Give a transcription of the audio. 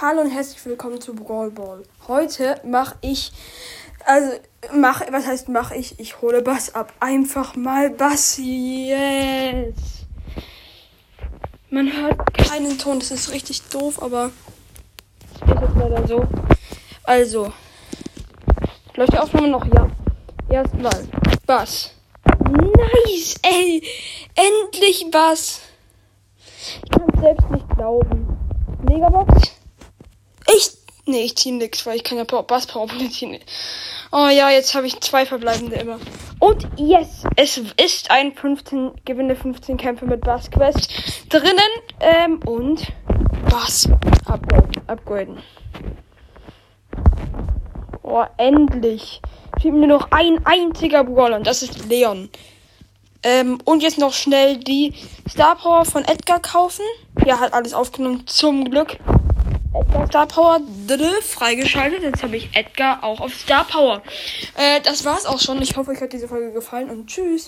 Hallo und herzlich willkommen zu Brawl Ball. Heute mache ich, also mach, was heißt mache ich? Ich hole Bass ab. Einfach mal Bass. Yes. Man hört keinen Ton, das ist richtig doof, aber ist jetzt leider so. Also, läuft die Aufnahme noch? Ja. Erstmal Bass. Nice, ey. Endlich Bass. Ich kann es selbst nicht glauben. Megabox. Nee, ich ziehe nix, weil ich kann ja Bass Powerpoint ziehen. Oh ja, jetzt habe ich zwei verbleibende immer. Und yes, es ist ein 15, gewinne 15 Kämpfe mit Bass Quest drinnen. Ähm, und Bass upgraden. upgraden. Oh, endlich. Fehlt mir noch ein einziger Brawler und das ist Leon. Ähm, und jetzt noch schnell die Star Power von Edgar kaufen. Ja, hat alles aufgenommen, zum Glück. Edgar Star Power freigeschaltet. Jetzt habe ich Edgar auch auf Star Power. Äh, das war's auch schon. Ich hoffe, euch hat diese Folge gefallen und tschüss.